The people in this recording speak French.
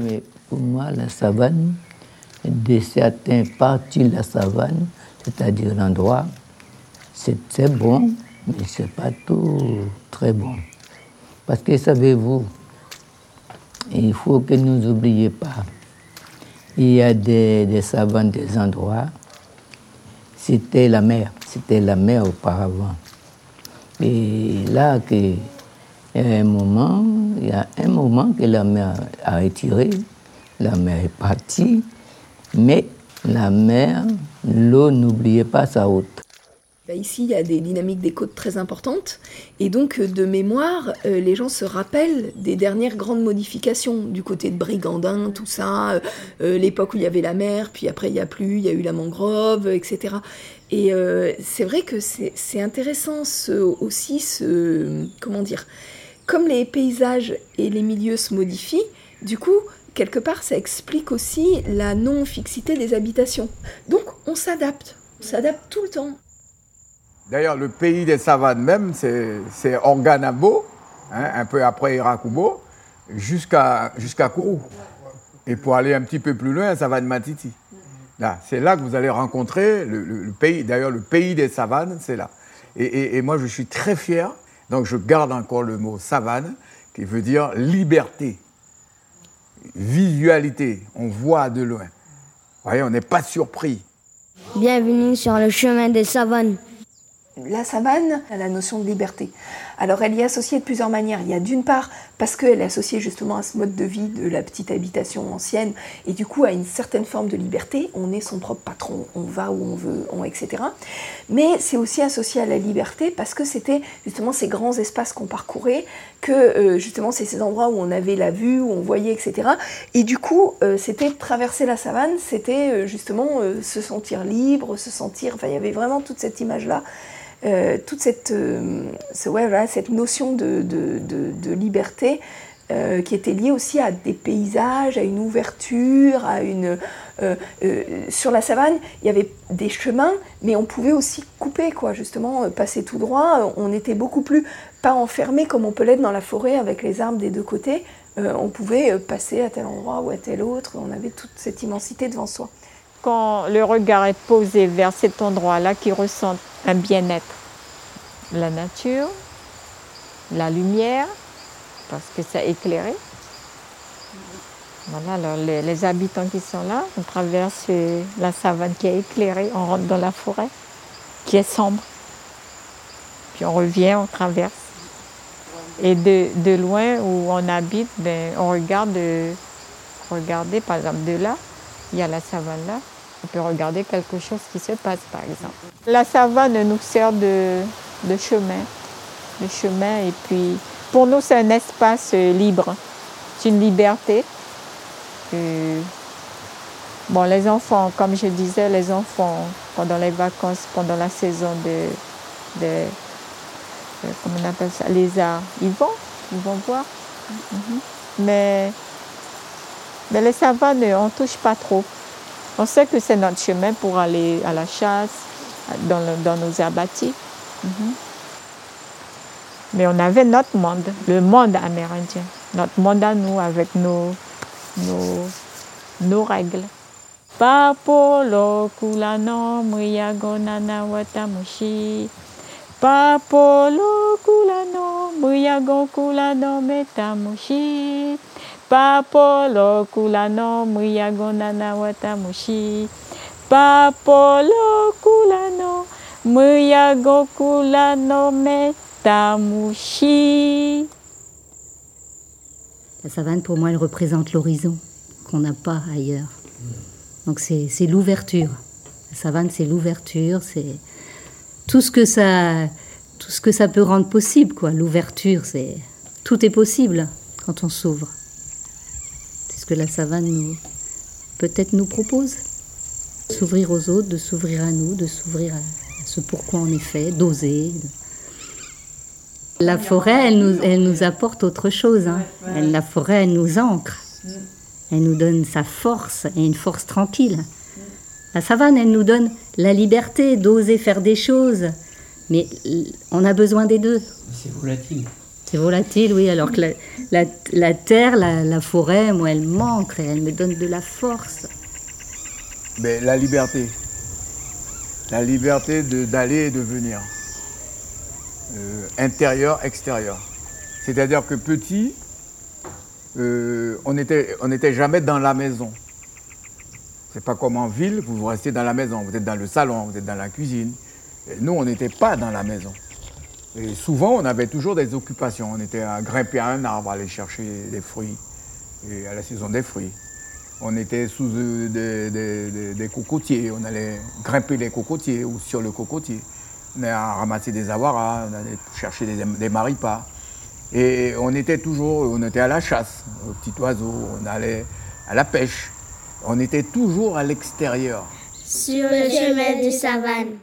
mais pour moi, la savane, de certaines parties de la savane, c'est-à-dire l'endroit, c'est bon, mais c'est pas tout très bon. Parce que savez-vous, il faut que nous n'oublions pas, il y a des, des savanes, des endroits, c'était la mer, c'était la mer auparavant. Et là, que, il y a un moment, il y a un moment que la mer a retiré, la mer est partie, mais la mer, l'eau n'oubliait pas sa route. Bah, ici, il y a des dynamiques des côtes très importantes. Et donc, euh, de mémoire, euh, les gens se rappellent des dernières grandes modifications du côté de Brigandin, tout ça, euh, l'époque où il y avait la mer, puis après il n'y a plus, il y a eu la mangrove, etc. Et c'est vrai que c'est intéressant aussi ce. Comment dire Comme les paysages et les milieux se modifient, du coup, quelque part, ça explique aussi la non-fixité des habitations. Donc, on s'adapte. On s'adapte tout le temps. D'ailleurs, le pays des savanes même, c'est Organabo, hein, un peu après Irakubo, jusqu'à jusqu'à Kourou. Et pour aller un petit peu plus loin, Savane Matiti. Là, c'est là que vous allez rencontrer le, pays. D'ailleurs, le pays des savanes, c'est là. Et, et, moi, je suis très fier. Donc, je garde encore le mot savane, qui veut dire liberté, visualité. On voit de loin. Vous voyez, on n'est pas surpris. Bienvenue sur le chemin des savanes la savane a la notion de liberté. Alors elle y est associée de plusieurs manières. Il y a d'une part parce qu'elle est associée justement à ce mode de vie de la petite habitation ancienne et du coup à une certaine forme de liberté. On est son propre patron, on va où on veut, on, etc. Mais c'est aussi associé à la liberté parce que c'était justement ces grands espaces qu'on parcourait, que euh, justement c'est ces endroits où on avait la vue, où on voyait, etc. Et du coup euh, c'était traverser la savane, c'était euh, justement se sentir libre, se sentir, enfin il y avait vraiment toute cette image-là. Euh, toute cette, euh, cette notion de, liberté euh, qui était liée aussi à des paysages, à une ouverture, à une... sur la savane, il y avait des chemins, mais on pouvait aussi couper, quoi, justement, passer tout droit. On était beaucoup plus pas enfermé comme on peut l'être dans la forêt avec les arbres des deux côtés. on pouvait passer à tel endroit ou à tel autre. On avait toute cette immensité devant soi. Quand le regard est posé vers cet endroit-là, qui ressent un bien-être. La nature, la lumière, parce que ça éclairé. Voilà, les, habitants qui sont là, on traverse la savane qui est éclairée, on rentre dans la forêt qui est sombre. Puis on revient, on traverse. Et de, loin où on habite, ben, on regarde, regardez par exemple de là, il y a la savane là, on peut regarder quelque chose qui se passe, par exemple. La savane nous sert de, chemin, de chemin. Et puis, pour nous, c'est un espace libre. C'est une liberté. bon, les enfants, comme je disais, les enfants, pendant les vacances, pendant la saison de, de, comment on appelle ça, les arts, ils vont, ils vont voir. Mhm. Mais, mais les savanes, on ne touche pas trop. On sait que c'est notre chemin pour aller à la chasse, dans, nos abattis. Mhm. Mais on avait notre monde, le monde amérindien, notre monde à nous avec nos, nos, nos règles. Papolo kulano muyagonana watamushi. Papolo kulano muyago kulano metamushi. Watamushi. Metamushi. La savane, pour moi, elle représente l'horizon qu'on n'a pas ailleurs. Donc c'est l'ouverture. La savane, c'est l'ouverture, c'est tout ce que ça, tout ce que ça peut rendre possible, quoi. L'ouverture, c'est tout est possible quand on s'ouvre que la savane nous, peut-être nous propose. S'ouvrir aux autres, de s'ouvrir à nous, de s'ouvrir à ce pourquoi on est fait, d'oser. La forêt, elle nous, elle nous apporte autre chose. Hein. la forêt, elle nous ancre. Elle nous donne sa force et une force tranquille. La savane, elle nous donne la liberté d'oser faire des choses. Mais on a besoin des deux. C'est volatile. C'est volatile, oui, alors que la, terre, la, forêt, moi, elle manque, elle me donne de la force. Mais la liberté. La liberté d'aller et de venir. Euh, intérieur, extérieur. C'est-à-dire que petit, euh, on n'était jamais dans la maison. C'est pas comme en ville, vous restez dans la maison, vous êtes dans le salon, vous êtes dans la cuisine. nous, on n'était pas dans la maison. Souvent, on avait toujours des occupations. On était à grimper à un arbre, aller chercher des fruits, et à la saison des fruits. On était sous euh, des, cocotiers, on allait grimper les cocotiers ou sur le cocotier. On allait ramasser des avoiras, on allait chercher des, des maripas. Et on était toujours, on était à la chasse, aux petits oiseaux, on allait à la pêche. On était toujours à l'extérieur. Sur le chemin de savane.